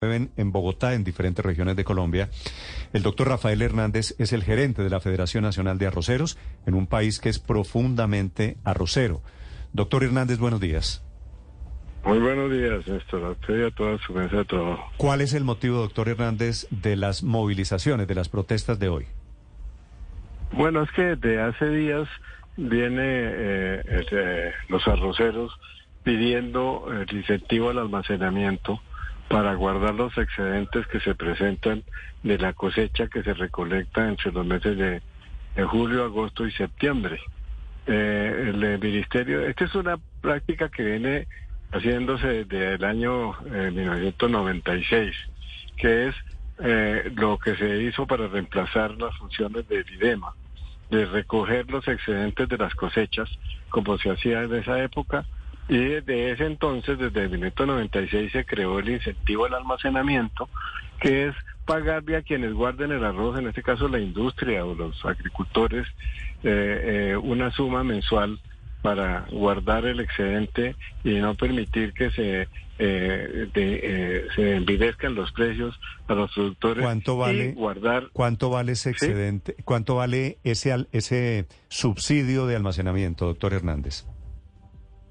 en Bogotá, en diferentes regiones de Colombia. El doctor Rafael Hernández es el gerente de la Federación Nacional de Arroceros en un país que es profundamente arrocero. Doctor Hernández, buenos días. Muy buenos días, Néstor. A usted y a toda su mesa de trabajo. ¿Cuál es el motivo, doctor Hernández, de las movilizaciones, de las protestas de hoy? Bueno, es que de hace días viene eh, eh, los arroceros pidiendo el incentivo al almacenamiento para guardar los excedentes que se presentan de la cosecha que se recolecta entre los meses de, julio, agosto y septiembre. Eh, el ministerio, esta es una práctica que viene haciéndose desde el año 1996, eh, que es eh, lo que se hizo para reemplazar las funciones del IDEMA, de recoger los excedentes de las cosechas, como se hacía en esa época, y desde ese entonces, desde el 1996, se creó el incentivo al almacenamiento, que es pagarle a quienes guarden el arroz, en este caso la industria o los agricultores, eh, eh, una suma mensual para guardar el excedente y no permitir que se eh, se envidezcan los precios a los productores ¿Cuánto vale, guardar cuánto vale ese excedente cuánto vale ese ese subsidio de almacenamiento doctor Hernández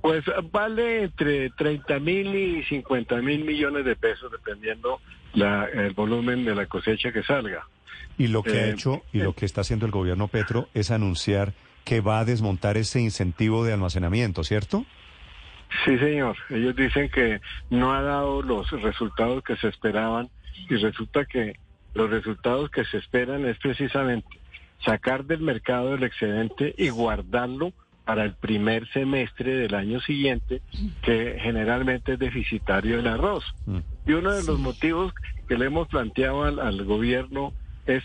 pues vale entre 30 mil y 50 mil millones de pesos, dependiendo la, el volumen de la cosecha que salga. Y lo que ha eh, hecho y lo eh. que está haciendo el gobierno Petro es anunciar que va a desmontar ese incentivo de almacenamiento, ¿cierto? Sí, señor. Ellos dicen que no ha dado los resultados que se esperaban y resulta que los resultados que se esperan es precisamente sacar del mercado el excedente y guardarlo para el primer semestre del año siguiente, que generalmente es deficitario el arroz. Mm. Y uno de los motivos que le hemos planteado al, gobierno es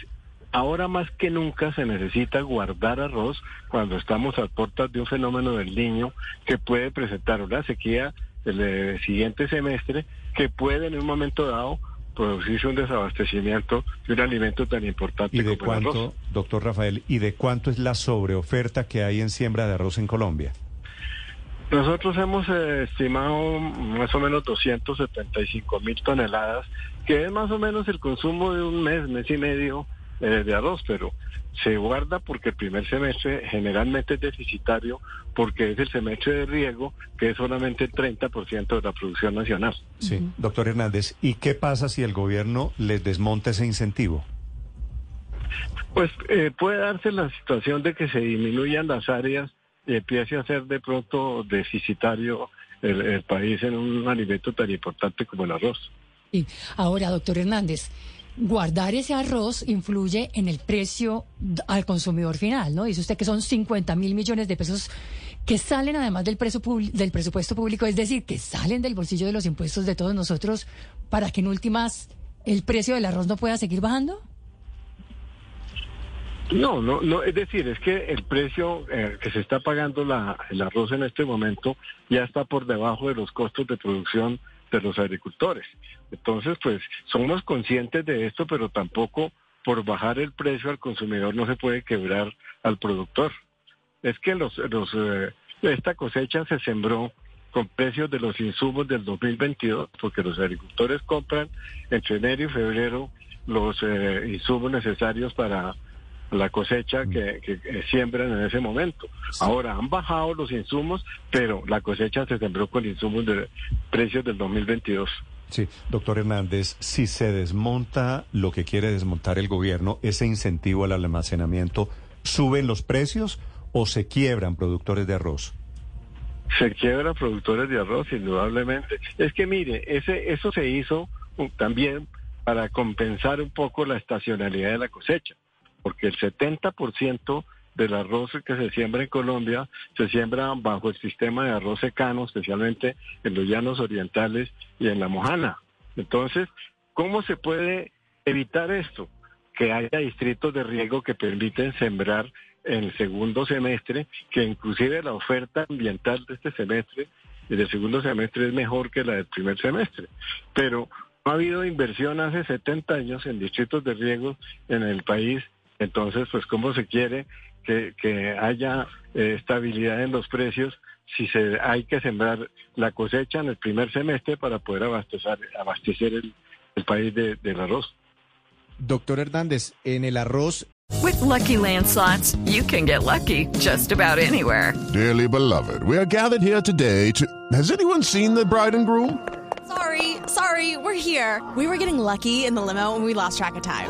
ahora más que nunca se necesita guardar arroz cuando estamos a puertas de un fenómeno del niño que puede presentar una sequía el, el siguiente semestre que puede en un momento dado producirse un desabastecimiento de un alimento tan importante ¿Y de como cuánto, el arroz. Doctor Rafael, ¿y de cuánto es la sobreoferta que hay en siembra de arroz en Colombia? Nosotros hemos eh, estimado más o menos 275 mil toneladas, que es más o menos el consumo de un mes, mes y medio eh, de arroz, pero se guarda porque el primer semestre generalmente es deficitario porque es el semestre de riego que es solamente el 30% de la producción nacional. Sí, doctor Hernández, ¿y qué pasa si el gobierno les desmonta ese incentivo? Pues eh, puede darse la situación de que se disminuyan las áreas y empiece a ser de pronto deficitario el, el país en un alimento tan importante como el arroz. Y ahora, doctor Hernández, guardar ese arroz influye en el precio al consumidor final, ¿no? Dice usted que son 50 mil millones de pesos que salen además del, del presupuesto público, es decir, que salen del bolsillo de los impuestos de todos nosotros para que en últimas el precio del arroz no pueda seguir bajando. No, no, no, es decir, es que el precio eh, que se está pagando la, el arroz en este momento ya está por debajo de los costos de producción de los agricultores. Entonces, pues somos conscientes de esto, pero tampoco por bajar el precio al consumidor no se puede quebrar al productor. Es que los, los eh, esta cosecha se sembró con precios de los insumos del 2022, porque los agricultores compran entre enero y febrero los eh, insumos necesarios para la cosecha que, siembran en ese momento. Ahora han bajado los insumos, pero la cosecha se sembró con insumos de precios del 2022. Sí, doctor Hernández, si se desmonta lo que quiere desmontar el gobierno, ese incentivo al almacenamiento, ¿suben los precios o se quiebran productores de arroz? Se quiebran productores de arroz, indudablemente. Es que mire, ese, eso se hizo también para compensar un poco la estacionalidad de la cosecha porque el 70% del arroz que se siembra en Colombia se siembra bajo el sistema de arroz secano, especialmente en los llanos orientales y en la mojana. Entonces, ¿cómo se puede evitar esto? Que haya distritos de riego que permiten sembrar en el segundo semestre, que inclusive la oferta ambiental de este semestre y del segundo semestre es mejor que la del primer semestre. Pero no ha habido inversión hace 70 años en distritos de riego en el país entonces, pues, ¿cómo se quiere que, haya eh, estabilidad en los precios si se hay que sembrar la cosecha en el primer semestre para poder abastecer, abastecer el país de, del arroz. Doctor Hernández, en el arroz. With lucky landslots, you can get lucky just about anywhere. Dearly beloved, we are gathered here today to. Has anyone seen the bride and groom? Sorry, sorry, we're here. We were getting lucky in the limo and we lost track of time.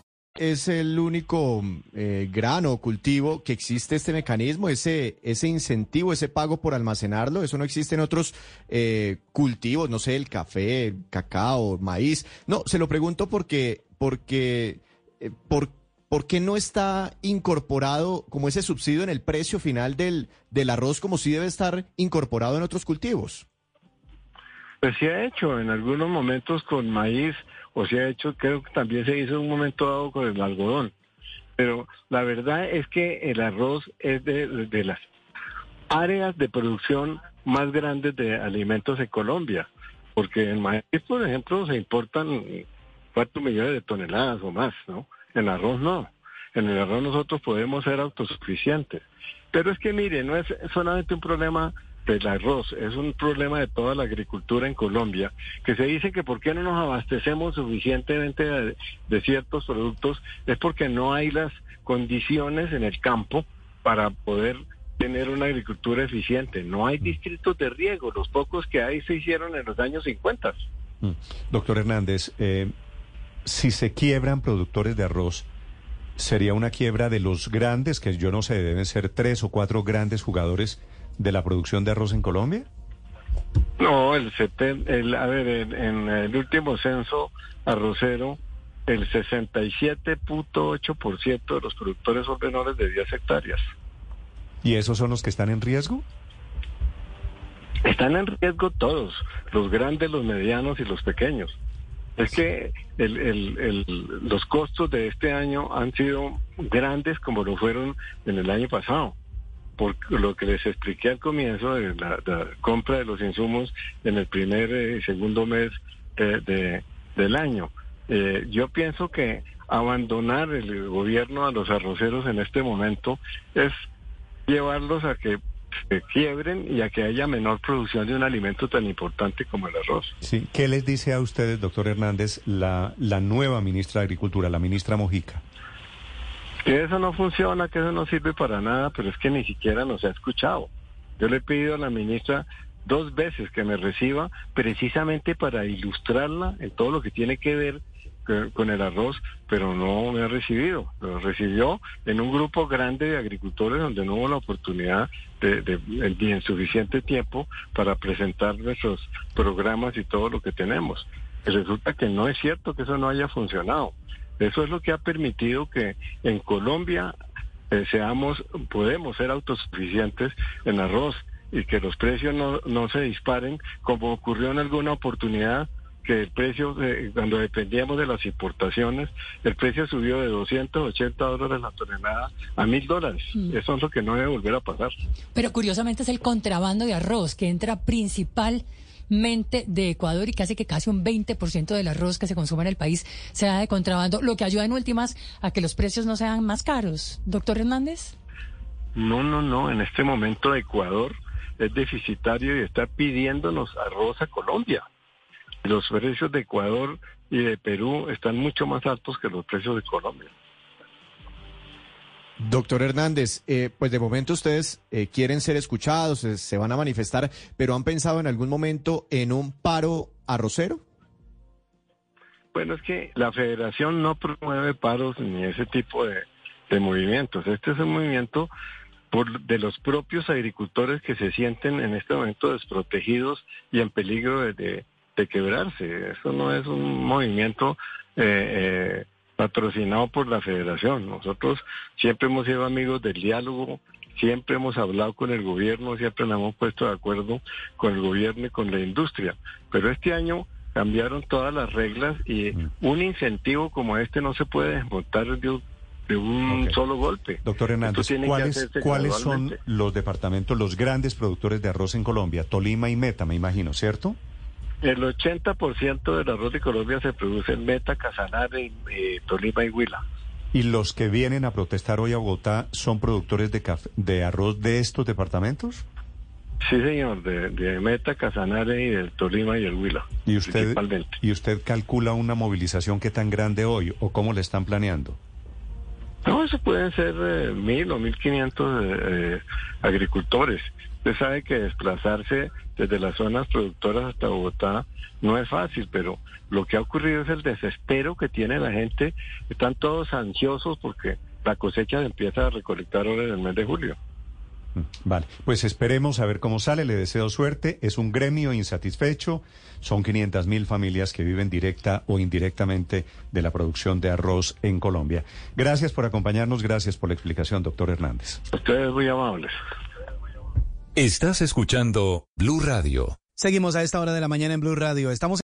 Es el único eh, grano cultivo que existe este mecanismo, ese ese incentivo, ese pago por almacenarlo. Eso no existe en otros eh, cultivos, no sé, el café, cacao, maíz. No, se lo pregunto porque porque eh, por ¿por qué no está incorporado como ese subsidio en el precio final del, del arroz como si debe estar incorporado en otros cultivos? Pues se ha hecho en algunos momentos con maíz o se ha hecho, creo que también se hizo un momento dado con el algodón. Pero la verdad es que el arroz es de, de las áreas de producción más grandes de alimentos en Colombia, porque en maíz, por ejemplo, se importan cuatro millones de toneladas o más, ¿no? En arroz no. En el arroz nosotros podemos ser autosuficientes. Pero es que mire, no es solamente un problema del arroz, es un problema de toda la agricultura en Colombia, que se dice que por qué no nos abastecemos suficientemente de, de ciertos productos, es porque no hay las condiciones en el campo para poder tener una agricultura eficiente. No hay distritos de riego, los pocos que hay se hicieron en los años 50. Mm. Doctor Hernández, eh, si se quiebran productores de arroz, ¿sería una quiebra de los grandes, que yo no sé, deben ser tres o cuatro grandes jugadores de la producción de arroz en Colombia? No, el, el a ver, en, en, el último censo arrocero, el 67.8% de los productores son menores de 10 hectáreas. ¿Y esos son los que están en riesgo? Están en riesgo todos, los grandes, los medianos y los pequeños. Es que el, el, el, los costos de este año han sido grandes como lo fueron en el año pasado. Por lo que les expliqué al comienzo de la, compra de los insumos en el primer y eh, segundo mes de, de, del año. Eh, yo pienso que abandonar el gobierno a los arroceros en este momento es llevarlos a que se quiebren y a que haya menor producción de un alimento tan importante como el arroz. Sí, ¿qué les dice a ustedes, doctor Hernández, la, la nueva ministra de Agricultura, la ministra Mojica? Que eso no funciona, que eso no sirve para nada, pero es que ni siquiera nos ha escuchado. Yo le he pedido a la ministra dos veces que me reciba precisamente para ilustrarla en todo lo que tiene que ver con el arroz, pero no me ha recibido. Lo recibió en un grupo grande de agricultores donde no hubo la oportunidad de, de, de, en suficiente tiempo para presentar nuestros programas y todo lo que tenemos. Y resulta que no es cierto que eso no haya funcionado. Eso es lo que ha permitido que en Colombia eh, seamos, podemos ser autosuficientes en arroz y que los precios no, no se disparen como ocurrió en alguna oportunidad que el precio, eh, cuando dependíamos de las importaciones, el precio subió de 280 dólares la tonelada a mil dólares. Mm. Eso es lo que no debe volver a pasar. Pero curiosamente es el contrabando de arroz que entra principalmente de Ecuador y casi que casi un 20% del arroz que se consume en el país se da de contrabando, lo que ayuda en últimas a que los precios no sean más caros. Doctor Hernández. No, no, no. En este momento Ecuador es deficitario y está pidiéndonos arroz a Colombia. Los precios de Ecuador y de Perú están mucho más altos que los precios de Colombia. Doctor Hernández, eh, pues de momento ustedes eh, quieren ser escuchados, se, van a manifestar, pero ¿han pensado en algún momento en un paro arrocero? Bueno, es que la federación no promueve paros ni ese tipo de, movimientos. Este es un movimiento por, de los propios agricultores que se sienten en este momento desprotegidos y en peligro de quebrarse. Eso no es un movimiento eh, eh, patrocinado por la federación. Nosotros siempre hemos sido amigos del diálogo, siempre hemos hablado con el gobierno, siempre nos hemos puesto de acuerdo con el gobierno y con la industria. Pero este año cambiaron todas las reglas y un incentivo como este no se puede desmontar de un, de un okay. solo golpe. Doctor Hernández, ¿cuáles, ¿cuáles son los departamentos, los grandes productores de arroz en Colombia? Tolima y Meta, me imagino, ¿cierto? El 80% del arroz de Colombia se produce en Meta, Casanare, eh, Tolima y Huila. ¿Y los que vienen a protestar hoy a Bogotá son productores de, de arroz de estos departamentos? Sí, señor, de, Meta, Casanare y del Tolima y el Huila. ¿Y usted, ¿Y usted calcula una movilización que tan grande hoy o cómo le están planeando? No, eso pueden ser eh, mil o mil quinientos eh, agricultores. Usted sabe que desplazarse desde las zonas productoras hasta Bogotá no es fácil, pero lo que ha ocurrido es el desespero que tiene la gente. Están todos ansiosos porque la cosecha empieza a recolectar ahora en el mes de julio. Mm, vale, pues esperemos a ver cómo sale. Le deseo suerte. Es un gremio insatisfecho. Son 500 mil familias que viven directa o indirectamente de la producción de arroz en Colombia. Gracias por acompañarnos. Gracias por la explicación, doctor Hernández. Ustedes muy amables. Estás escuchando Blue Radio. Seguimos a esta hora de la mañana en Blue Radio. Estamos